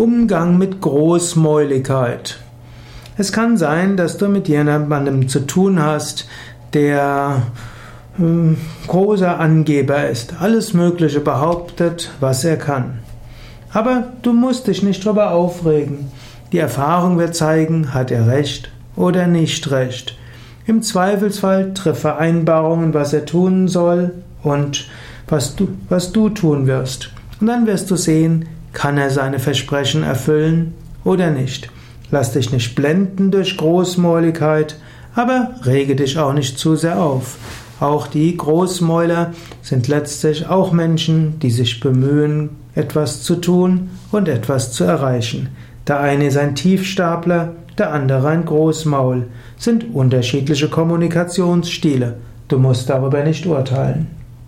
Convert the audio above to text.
Umgang mit Großmäuligkeit. Es kann sein, dass du mit jemandem zu tun hast, der äh, großer Angeber ist, alles Mögliche behauptet, was er kann. Aber du musst dich nicht darüber aufregen. Die Erfahrung wird zeigen, hat er recht oder nicht recht. Im Zweifelsfall triff Vereinbarungen, was er tun soll und was du, was du tun wirst. Und dann wirst du sehen, kann er seine Versprechen erfüllen oder nicht? Lass dich nicht blenden durch Großmäuligkeit, aber rege dich auch nicht zu sehr auf. Auch die Großmäuler sind letztlich auch Menschen, die sich bemühen, etwas zu tun und etwas zu erreichen. Der eine ist ein Tiefstapler, der andere ein Großmaul. Sind unterschiedliche Kommunikationsstile. Du musst darüber nicht urteilen.